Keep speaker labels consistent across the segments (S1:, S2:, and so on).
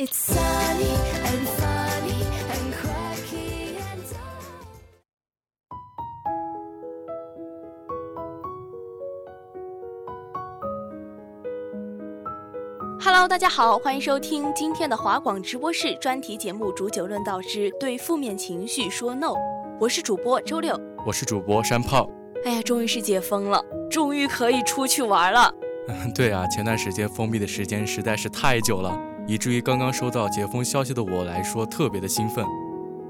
S1: Hello，大家好，欢迎收听今天的华广直播室专题节目《煮酒论道之对负面情绪说 No》。我是主播周六，
S2: 我是主播山炮。
S1: 哎呀，终于是解封了，终于可以出去玩了。
S2: 对啊，前段时间封闭的时间实在是太久了，以至于刚刚收到解封消息的我来说特别的兴奋。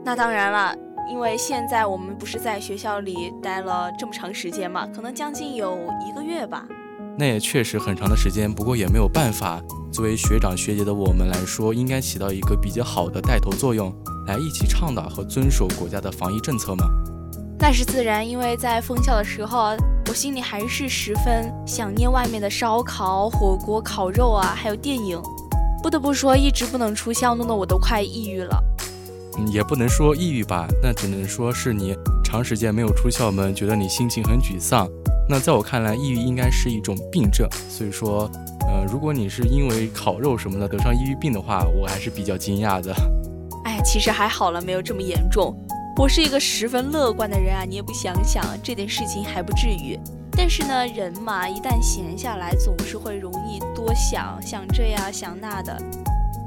S1: 那当然了，因为现在我们不是在学校里待了这么长时间嘛，可能将近有一个月吧。
S2: 那也确实很长的时间，不过也没有办法。作为学长学姐的我们来说，应该起到一个比较好的带头作用，来一起倡导和遵守国家的防疫政策嘛。
S1: 那是自然，因为在封校的时候，我心里还是十分想念外面的烧烤、火锅、烤肉啊，还有电影。不得不说，一直不能出校，弄得我都快抑郁了。
S2: 嗯，也不能说抑郁吧，那只能说是你长时间没有出校门，觉得你心情很沮丧。那在我看来，抑郁应该是一种病症，所以说，呃，如果你是因为烤肉什么的得上抑郁病的话，我还是比较惊讶的。
S1: 哎，其实还好了，没有这么严重。我是一个十分乐观的人啊，你也不想想这点事情还不至于。但是呢，人嘛，一旦闲下来，总是会容易多想想这样想那的。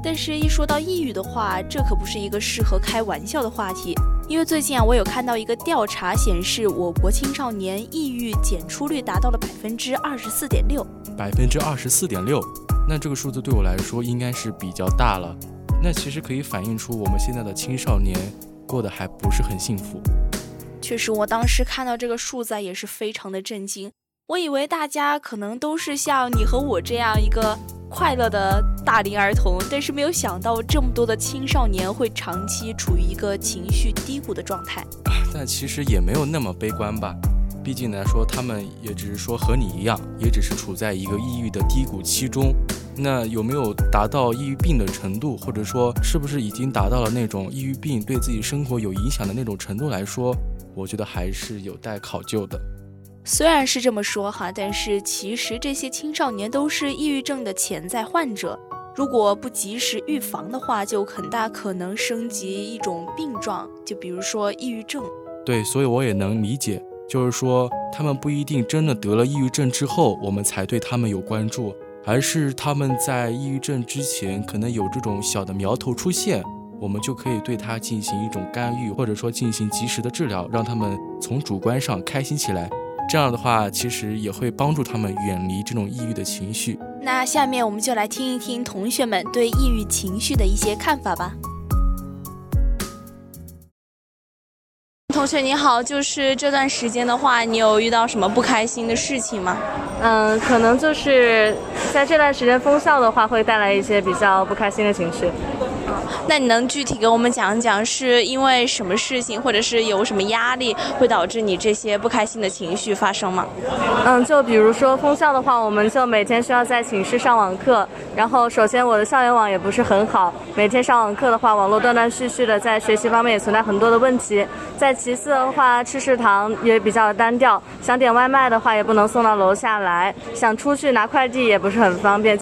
S1: 但是，一说到抑郁的话，这可不是一个适合开玩笑的话题。因为最近啊，我有看到一个调查显示，我国青少年抑郁检出率达到了百分之二十四点六。
S2: 百分之二十四点六，那这个数字对我来说应该是比较大了。那其实可以反映出我们现在的青少年过得还不是很幸福。
S1: 确实，我当时看到这个数字也是非常的震惊。我以为大家可能都是像你和我这样一个。快乐的大龄儿童，但是没有想到这么多的青少年会长期处于一个情绪低谷的状态。
S2: 但其实也没有那么悲观吧，毕竟来说，他们也只是说和你一样，也只是处在一个抑郁的低谷期中。那有没有达到抑郁病的程度，或者说是不是已经达到了那种抑郁病对自己生活有影响的那种程度来说，我觉得还是有待考究的。
S1: 虽然是这么说哈，但是其实这些青少年都是抑郁症的潜在患者，如果不及时预防的话，就很大可能升级一种病状，就比如说抑郁症。
S2: 对，所以我也能理解，就是说他们不一定真的得了抑郁症之后，我们才对他们有关注，而是他们在抑郁症之前可能有这种小的苗头出现，我们就可以对他进行一种干预，或者说进行及时的治疗，让他们从主观上开心起来。这样的话，其实也会帮助他们远离这种抑郁的情绪。
S1: 那下面我们就来听一听同学们对抑郁情绪的一些看法吧。同学你好，就是这段时间的话，你有遇到什么不开心的事情吗？
S3: 嗯，可能就是在这段时间封校的话，会带来一些比较不开心的情绪。
S1: 那你能具体给我们讲讲，是因为什么事情，或者是有什么压力，会导致你这些不开心的情绪发生吗？
S3: 嗯，就比如说封校的话，我们就每天需要在寝室上网课，然后首先我的校园网也不是很好，每天上网课的话，网络断断续续的，在学习方面也存在很多的问题。再其次的话，吃食堂也比较单调，想点外卖的话也不能送到楼下来，想出去拿快递也不是很方便。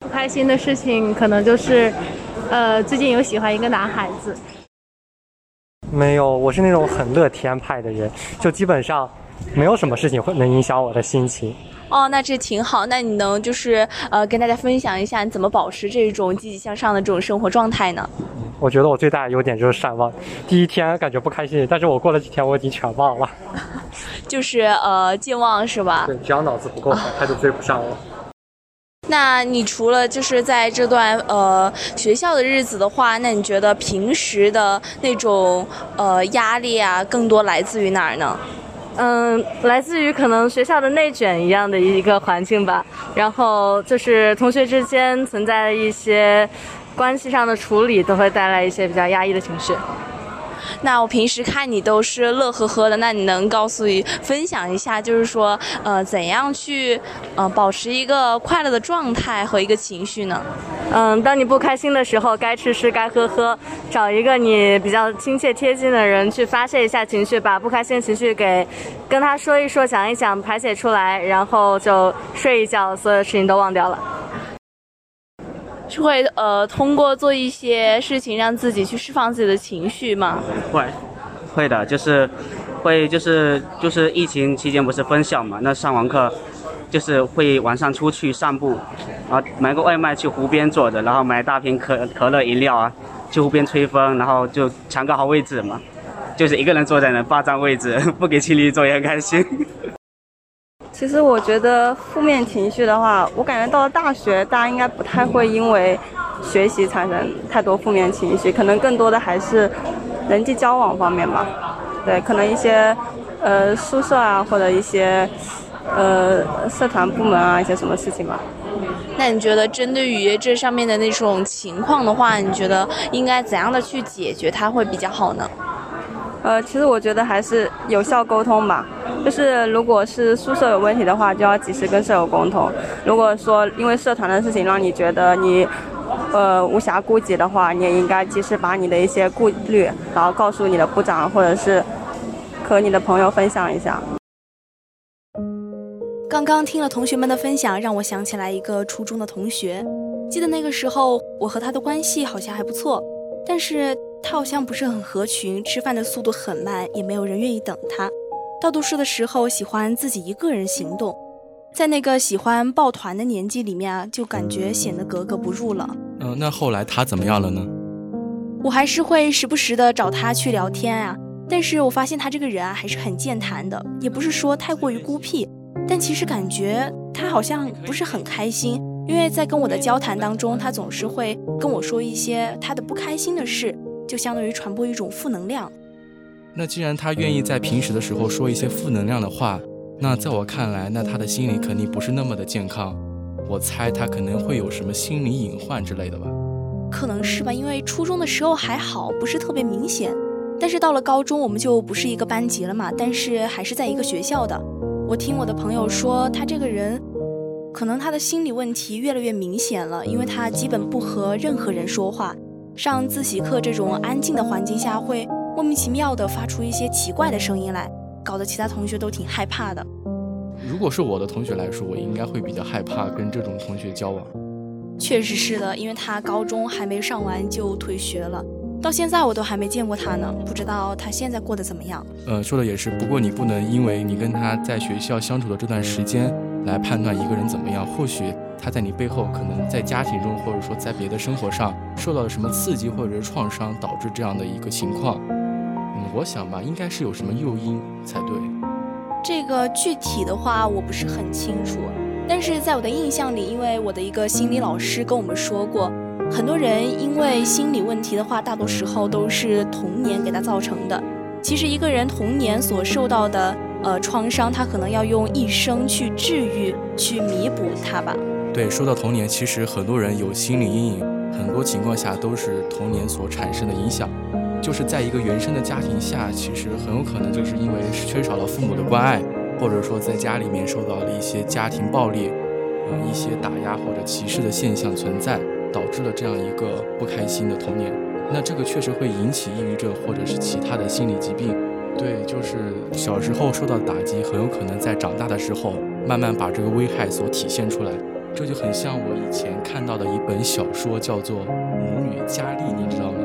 S4: 不开心的事情可能就是。呃，最近有喜欢一个男孩子，
S5: 没有，我是那种很乐天派的人，就基本上没有什么事情会能影响我的心情。
S1: 哦，那这挺好。那你能就是呃跟大家分享一下你怎么保持这种积极向上的这种生活状态呢？
S5: 我觉得我最大的优点就是善忘。第一天感觉不开心，但是我过了几天我已经全忘了。
S1: 就是呃健忘是吧？
S5: 对，只要脑子不够好，他就追不上我。
S1: 那你除了就是在这段呃学校的日子的话，那你觉得平时的那种呃压力啊，更多来自于哪儿呢？
S3: 嗯，来自于可能学校的内卷一样的一个环境吧，然后就是同学之间存在的一些关系上的处理，都会带来一些比较压抑的情绪。
S1: 那我平时看你都是乐呵呵的，那你能告诉分享一下，就是说，呃，怎样去，呃，保持一个快乐的状态和一个情绪呢？
S3: 嗯，当你不开心的时候，该吃吃，该喝喝，找一个你比较亲切贴近的人去发泄一下情绪，把不开心情绪给跟他说一说，讲一讲，排解出来，然后就睡一觉，所有事情都忘掉了。
S1: 是会呃通过做一些事情让自己去释放自己的情绪吗？
S6: 会，会的，就是会就是就是疫情期间不是分校嘛，那上完课就是会晚上出去散步，然后买个外卖去湖边坐着，然后买大瓶可可乐饮料啊，去湖边吹风，然后就抢个好位置嘛，就是一个人坐在那霸占位置，不给情侣坐也开心。
S7: 其实我觉得负面情绪的话，我感觉到了大学，大家应该不太会因为学习产生太多负面情绪，可能更多的还是人际交往方面吧。对，可能一些呃宿舍啊，或者一些呃社团部门啊，一些什么事情吧。
S1: 那你觉得针对于这上面的那种情况的话，你觉得应该怎样的去解决它会比较好呢？
S7: 呃，其实我觉得还是有效沟通吧。就是如果是宿舍有问题的话，就要及时跟舍友沟通。如果说因为社团的事情让你觉得你，呃无暇顾及的话，你也应该及时把你的一些顾虑，然后告诉你的部长或者是和你的朋友分享一下。
S1: 刚刚听了同学们的分享，让我想起来一个初中的同学。记得那个时候，我和他的关系好像还不错，但是。他好像不是很合群，吃饭的速度很慢，也没有人愿意等他。到读书的时候，喜欢自己一个人行动，在那个喜欢抱团的年纪里面啊，就感觉显得格格不入了。
S2: 嗯，那后来他怎么样了呢？
S1: 我还是会时不时的找他去聊天啊，但是我发现他这个人啊还是很健谈的，也不是说太过于孤僻，但其实感觉他好像不是很开心，因为在跟我的交谈当中，他总是会跟我说一些他的不开心的事。就相当于传播一种负能量。
S2: 那既然他愿意在平时的时候说一些负能量的话，那在我看来，那他的心理肯定不是那么的健康。我猜他可能会有什么心理隐患之类的吧？
S1: 可能是吧，因为初中的时候还好，不是特别明显。但是到了高中，我们就不是一个班级了嘛，但是还是在一个学校的。我听我的朋友说，他这个人，可能他的心理问题越来越明显了，因为他基本不和任何人说话。上自习课这种安静的环境下，会莫名其妙的发出一些奇怪的声音来，搞得其他同学都挺害怕的。
S2: 如果是我的同学来说，我应该会比较害怕跟这种同学交往。
S1: 确实是的，因为他高中还没上完就退学了，到现在我都还没见过他呢，不知道他现在过得怎么样。
S2: 呃，说的也是，不过你不能因为你跟他在学校相处的这段时间来判断一个人怎么样，或许。他在你背后可能在家庭中，或者说在别的生活上受到了什么刺激或者是创伤，导致这样的一个情况。嗯，我想吧，应该是有什么诱因才对。
S1: 这个具体的话我不是很清楚，但是在我的印象里，因为我的一个心理老师跟我们说过，很多人因为心理问题的话，大多时候都是童年给他造成的。其实一个人童年所受到的呃创伤，他可能要用一生去治愈、去弥补它吧。
S2: 对，说到童年，其实很多人有心理阴影，很多情况下都是童年所产生的影响。就是在一个原生的家庭下，其实很有可能就是因为缺少了父母的关爱，或者说在家里面受到了一些家庭暴力，呃，一些打压或者歧视的现象存在，导致了这样一个不开心的童年。那这个确实会引起抑郁症或者是其他的心理疾病。对，就是小时候受到打击，很有可能在长大的时候慢慢把这个危害所体现出来。这就很像我以前看到的一本小说，叫做《母女佳丽》，你知道吗？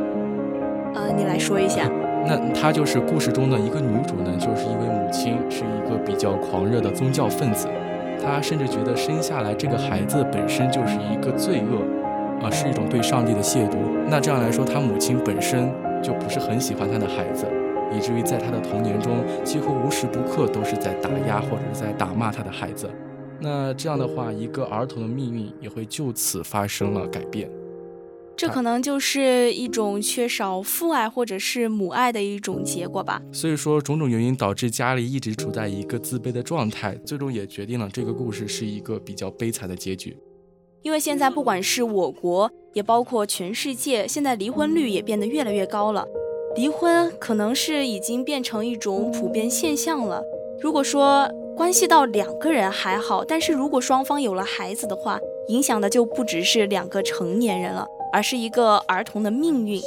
S1: 呃，你来说一下。
S2: 那她就是故事中的一个女主呢，就是一位母亲，是一个比较狂热的宗教分子。她甚至觉得生下来这个孩子本身就是一个罪恶，啊，是一种对上帝的亵渎。那这样来说，她母亲本身就不是很喜欢她的孩子，以至于在她的童年中，几乎无时不刻都是在打压或者是在打骂她的孩子。那这样的话，一个儿童的命运也会就此发生了改变。
S1: 这可能就是一种缺少父爱或者是母爱的一种结果吧。
S2: 所以说，种种原因导致家里一直处在一个自卑的状态，最终也决定了这个故事是一个比较悲惨的结局。
S1: 因为现在不管是我国，也包括全世界，现在离婚率也变得越来越高了。离婚可能是已经变成一种普遍现象了。如果说关系到两个人还好，但是如果双方有了孩子的话，影响的就不只是两个成年人了。而是一个儿童的命运。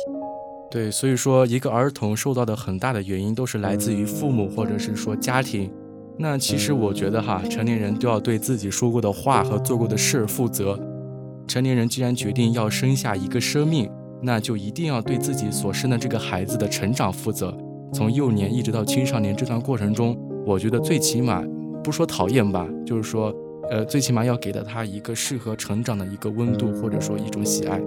S2: 对，所以说一个儿童受到的很大的原因都是来自于父母或者是说家庭。那其实我觉得哈，成年人都要对自己说过的话和做过的事负责。成年人既然决定要生下一个生命，那就一定要对自己所生的这个孩子的成长负责。从幼年一直到青少年这段过程中，我觉得最起码不说讨厌吧，就是说，呃，最起码要给到他一个适合成长的一个温度，或者说一种喜爱。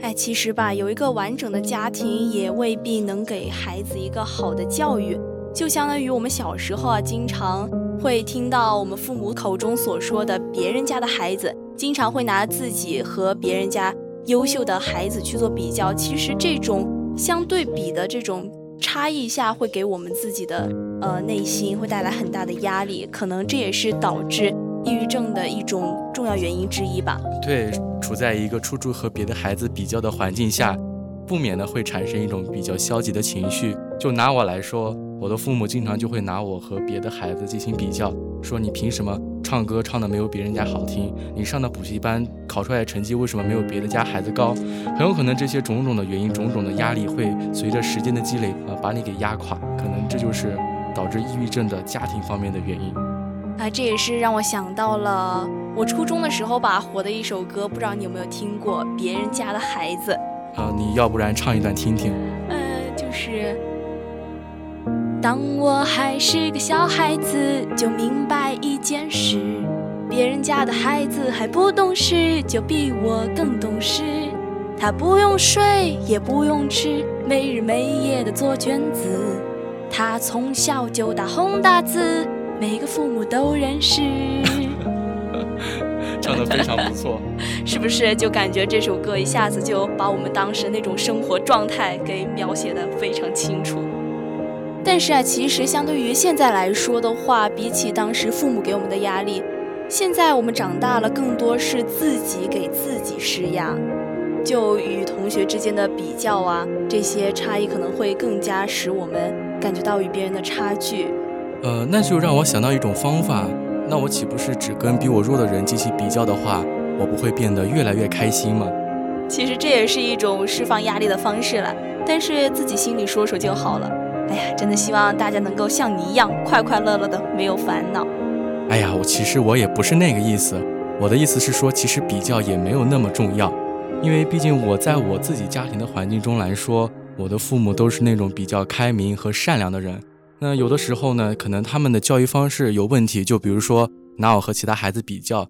S1: 哎，其实吧，有一个完整的家庭也未必能给孩子一个好的教育。就相当于我们小时候啊，经常会听到我们父母口中所说的，别人家的孩子经常会拿自己和别人家优秀的孩子去做比较。其实这种相对比的这种差异下，会给我们自己的呃内心会带来很大的压力，可能这也是导致。抑郁症的一种重要原因之一吧。
S2: 对，处在一个处处和别的孩子比较的环境下，不免的会产生一种比较消极的情绪。就拿我来说，我的父母经常就会拿我和别的孩子进行比较，说你凭什么唱歌唱的没有别人家好听？你上的补习班考出来的成绩为什么没有别的家孩子高？很有可能这些种种的原因、种种的压力会随着时间的积累啊，把你给压垮。可能这就是导致抑郁症的家庭方面的原因。
S1: 啊，这也是让我想到了我初中的时候吧，火的一首歌，不知道你有没有听过《别人家的孩子》
S2: 啊？你要不然唱一段听听？
S1: 呃，就是当我还是个小孩子，就明白一件事：别人家的孩子还不懂事，就比我更懂事。他不用睡，也不用吃，没日没夜的做卷子。他从小就打红大字。每个父母都认识，
S2: 唱的非常不错，
S1: 是不是？就感觉这首歌一下子就把我们当时那种生活状态给描写的非常清楚。但是啊，其实相对于现在来说的话，比起当时父母给我们的压力，现在我们长大了，更多是自己给自己施压，就与同学之间的比较啊，这些差异可能会更加使我们感觉到与别人的差距。
S2: 呃，那就让我想到一种方法，那我岂不是只跟比我弱的人进行比较的话，我不会变得越来越开心吗？
S1: 其实这也是一种释放压力的方式了，但是自己心里说说就好了。哎呀，真的希望大家能够像你一样快快乐乐的，没有烦恼。
S2: 哎呀，我其实我也不是那个意思，我的意思是说，其实比较也没有那么重要，因为毕竟我在我自己家庭的环境中来说，我的父母都是那种比较开明和善良的人。那有的时候呢，可能他们的教育方式有问题，就比如说拿我和其他孩子比较，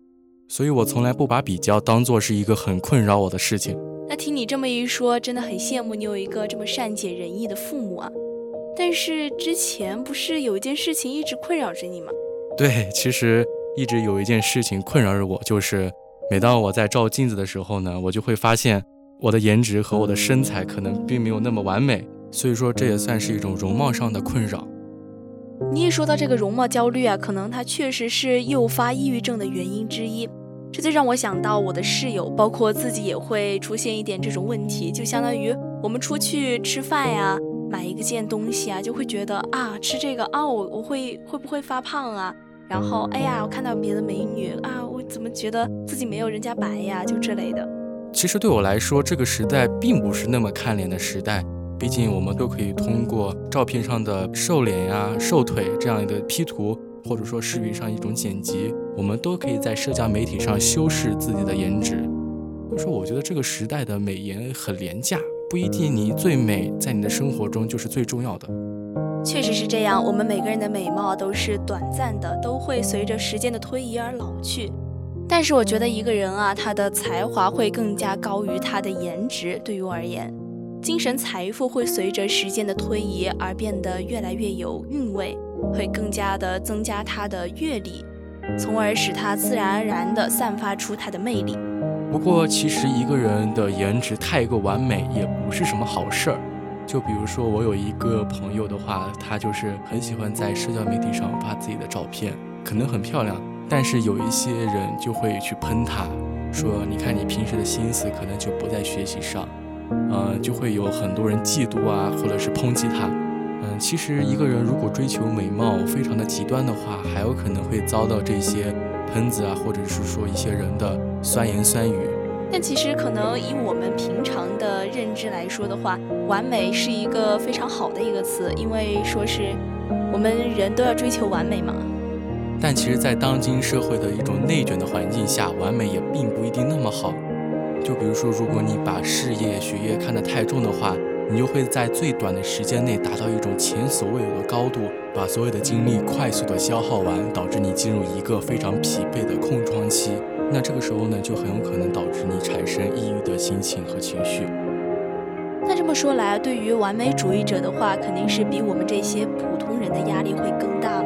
S2: 所以我从来不把比较当做是一个很困扰我的事情。
S1: 那听你这么一说，真的很羡慕你有一个这么善解人意的父母啊。但是之前不是有一件事情一直困扰着你吗？
S2: 对，其实一直有一件事情困扰着我，就是每当我在照镜子的时候呢，我就会发现我的颜值和我的身材可能并没有那么完美，所以说这也算是一种容貌上的困扰。
S1: 你一说到这个容貌焦虑啊，可能它确实是诱发抑郁症的原因之一。这就让我想到我的室友，包括自己也会出现一点这种问题。就相当于我们出去吃饭呀，买一个件东西啊，就会觉得啊，吃这个啊，我我会会不会发胖啊？然后哎呀，我看到别的美女啊，我怎么觉得自己没有人家白呀？就这类的。
S2: 其实对我来说，这个时代并不是那么看脸的时代。毕竟我们都可以通过照片上的瘦脸呀、瘦腿这样的 P 图，或者说视频上一种剪辑，我们都可以在社交媒体上修饰自己的颜值。所以说，我觉得这个时代的美颜很廉价，不一定你最美在你的生活中就是最重要的。
S1: 确实是这样，我们每个人的美貌都是短暂的，都会随着时间的推移而老去。但是我觉得一个人啊，他的才华会更加高于他的颜值。对于我而言，精神财富会随着时间的推移而变得越来越有韵味，会更加的增加他的阅历，从而使他自然而然的散发出他的魅力。
S2: 不过，其实一个人的颜值太过完美也不是什么好事儿。就比如说，我有一个朋友的话，他就是很喜欢在社交媒体上发自己的照片，可能很漂亮，但是有一些人就会去喷他，说你看你平时的心思可能就不在学习上，呃，就会有很多人嫉妒啊，或者是抨击他。嗯，其实一个人如果追求美貌非常的极端的话，还有可能会遭到这些喷子啊，或者是说一些人的酸言酸语。
S1: 但其实可能以我们平常的认知来说的话，完美是一个非常好的一个词，因为说是我们人都要追求完美嘛。
S2: 但其实，在当今社会的一种内卷的环境下，完美也并不一定那么好。就比如说，如果你把事业、学业看得太重的话，你就会在最短的时间内达到一种前所未有的高度，把所有的精力快速的消耗完，导致你进入一个非常疲惫的空窗期。那这个时候呢，就很有可能导致你产生抑郁的心情和情绪。
S1: 那这么说来，对于完美主义者的话，肯定是比我们这些普通人的压力会更大。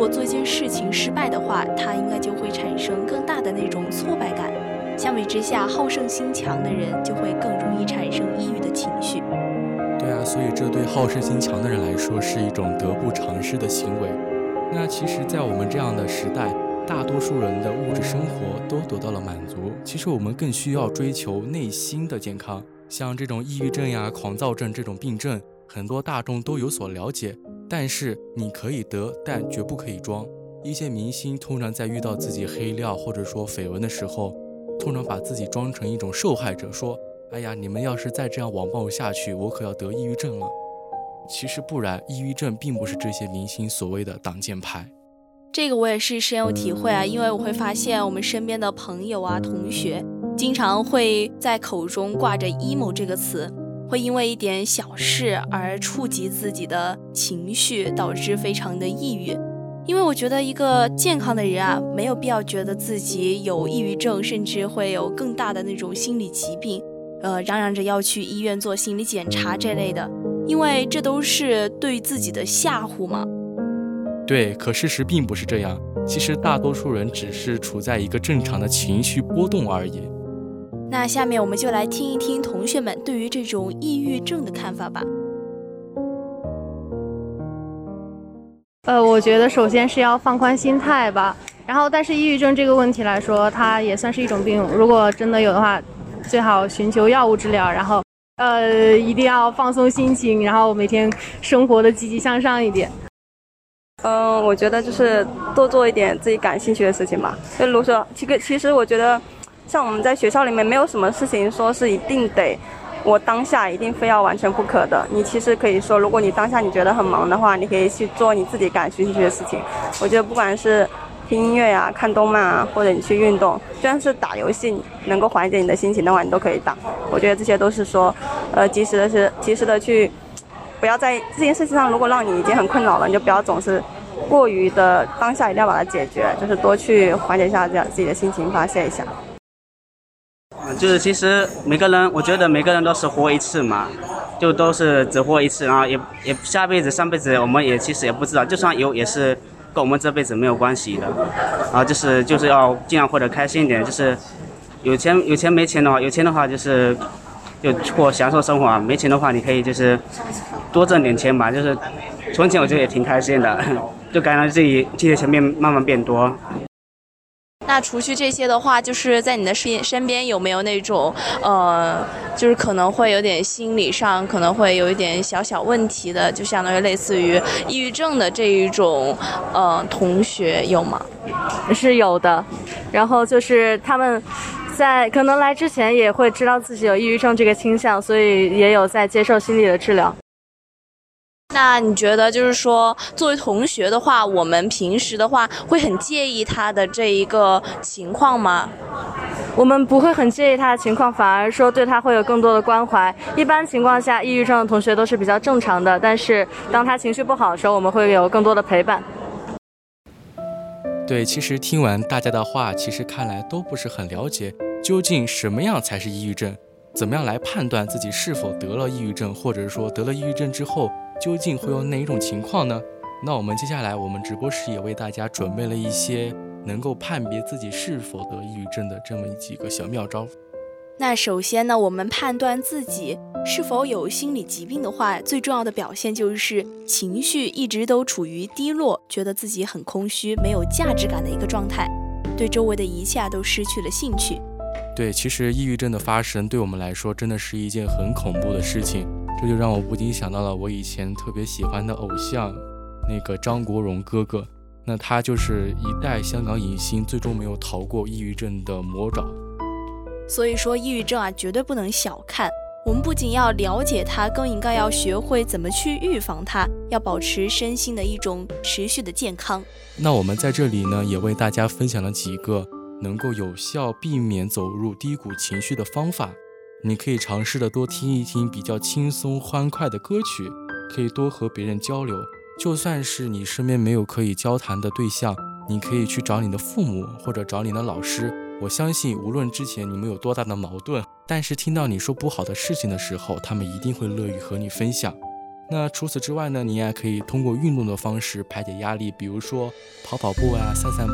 S1: 如果做一件事情失败的话，他应该就会产生更大的那种挫败感。相比之下，好胜心强的人就会更容易产生抑郁的情绪。
S2: 对啊，所以这对好胜心强的人来说是一种得不偿失的行为。那其实，在我们这样的时代。大多数人的物质生活都得到了满足，其实我们更需要追求内心的健康。像这种抑郁症呀、狂躁症这种病症，很多大众都有所了解，但是你可以得，但绝不可以装。一些明星通常在遇到自己黑料或者说绯闻的时候，通常把自己装成一种受害者，说：“哎呀，你们要是再这样网暴下去，我可要得抑郁症了。”其实不然，抑郁症并不是这些明星所谓的挡箭牌。
S1: 这个我也是深有体会啊，因为我会发现我们身边的朋友啊、同学，经常会在口中挂着 “emo” 这个词，会因为一点小事而触及自己的情绪，导致非常的抑郁。因为我觉得一个健康的人啊，没有必要觉得自己有抑郁症，甚至会有更大的那种心理疾病，呃，嚷嚷着要去医院做心理检查这类的，因为这都是对自己的吓唬嘛。
S2: 对，可事实并不是这样。其实大多数人只是处在一个正常的情绪波动而已。
S1: 那下面我们就来听一听同学们对于这种抑郁症的看法吧。
S4: 呃，我觉得首先是要放宽心态吧。然后，但是抑郁症这个问题来说，它也算是一种病。如果真的有的话，最好寻求药物治疗。然后，呃，一定要放松心情，然后每天生活的积极向上一点。
S7: 嗯，我觉得就是多做一点自己感兴趣的事情吧。就如说，其实其实我觉得，像我们在学校里面，没有什么事情说是一定得我当下一定非要完成不可的。你其实可以说，如果你当下你觉得很忙的话，你可以去做你自己感兴趣的事情。我觉得不管是听音乐啊、看动漫啊，或者你去运动，就算是打游戏能够缓解你的心情的话，你都可以打。我觉得这些都是说，呃，及时的是及时的去。不要在这件事情上，如果让你已经很困扰了，你就不要总是过于的当下一定要把它解决，就是多去缓解一下这样自己的心情，发泄一下。
S6: 就是其实每个人，我觉得每个人都是活一次嘛，就都是只活一次，然后也也下辈子、上辈子我们也其实也不知道，就算有也是跟我们这辈子没有关系的。然后就是就是要尽量活得开心一点，就是有钱有钱没钱的话，有钱的话就是。就过享受生活，没钱的话你可以就是多挣点钱吧，就是存钱我觉得也挺开心的，就感觉自己自己的钱变慢慢变多。
S1: 那除去这些的话，就是在你的身身边有没有那种呃，就是可能会有点心理上可能会有一点小小问题的，就相当于类似于抑郁症的这一种呃同学有吗？
S3: 是有的，然后就是他们。在可能来之前也会知道自己有抑郁症这个倾向，所以也有在接受心理的治疗。
S1: 那你觉得，就是说，作为同学的话，我们平时的话会很介意他的这一个情况吗？
S3: 我们不会很介意他的情况，反而说对他会有更多的关怀。一般情况下，抑郁症的同学都是比较正常的，但是当他情绪不好的时候，我们会有更多的陪伴。
S2: 对，其实听完大家的话，其实看来都不是很了解，究竟什么样才是抑郁症？怎么样来判断自己是否得了抑郁症，或者说得了抑郁症之后？究竟会有哪一种情况呢？那我们接下来，我们直播室也为大家准备了一些能够判别自己是否得抑郁症的这么几个小妙招。
S1: 那首先呢，我们判断自己是否有心理疾病的话，最重要的表现就是情绪一直都处于低落，觉得自己很空虚、没有价值感的一个状态，对周围的一切都失去了兴趣。
S2: 对，其实抑郁症的发生对我们来说真的是一件很恐怖的事情。这就让我不禁想到了我以前特别喜欢的偶像，那个张国荣哥哥。那他就是一代香港影星，最终没有逃过抑郁症的魔爪。
S1: 所以说，抑郁症啊，绝对不能小看。我们不仅要了解它，更应该要学会怎么去预防它，要保持身心的一种持续的健康。
S2: 那我们在这里呢，也为大家分享了几个能够有效避免走入低谷情绪的方法。你可以尝试的多听一听比较轻松欢快的歌曲，可以多和别人交流。就算是你身边没有可以交谈的对象，你可以去找你的父母或者找你的老师。我相信，无论之前你们有多大的矛盾，但是听到你说不好的事情的时候，他们一定会乐于和你分享。那除此之外呢，你也可以通过运动的方式排解压力，比如说跑跑步啊、散散步。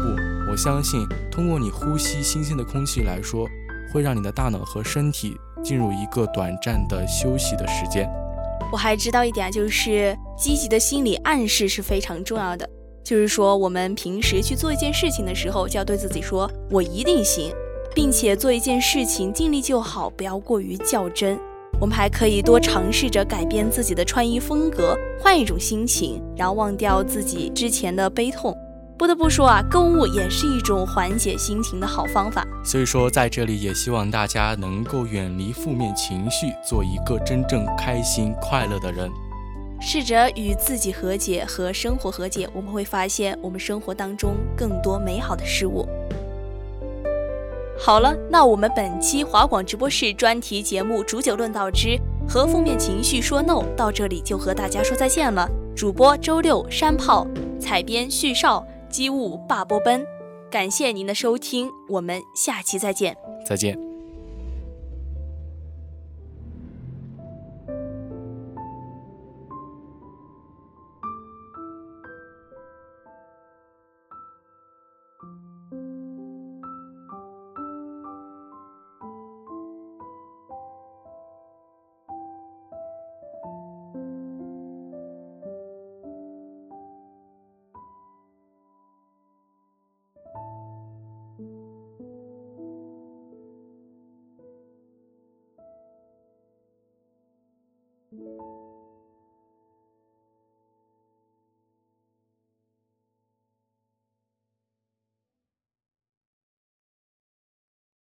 S2: 我相信，通过你呼吸新鲜的空气来说，会让你的大脑和身体。进入一个短暂的休息的时间。
S1: 我还知道一点，就是积极的心理暗示是非常重要的。就是说，我们平时去做一件事情的时候，就要对自己说“我一定行”，并且做一件事情尽力就好，不要过于较真。我们还可以多尝试着改变自己的穿衣风格，换一种心情，然后忘掉自己之前的悲痛。不得不说啊，购物也是一种缓解心情的好方法。
S2: 所以说，在这里也希望大家能够远离负面情绪，做一个真正开心快乐的人。
S1: 试着与自己和解和生活和解，我们会发现我们生活当中更多美好的事物。好了，那我们本期华广直播室专题节目《煮酒论道之和负面情绪说 no》到这里就和大家说再见了。主播周六山炮，采编旭少。机务罢波奔，感谢您的收听，我们下期再见。
S2: 再见。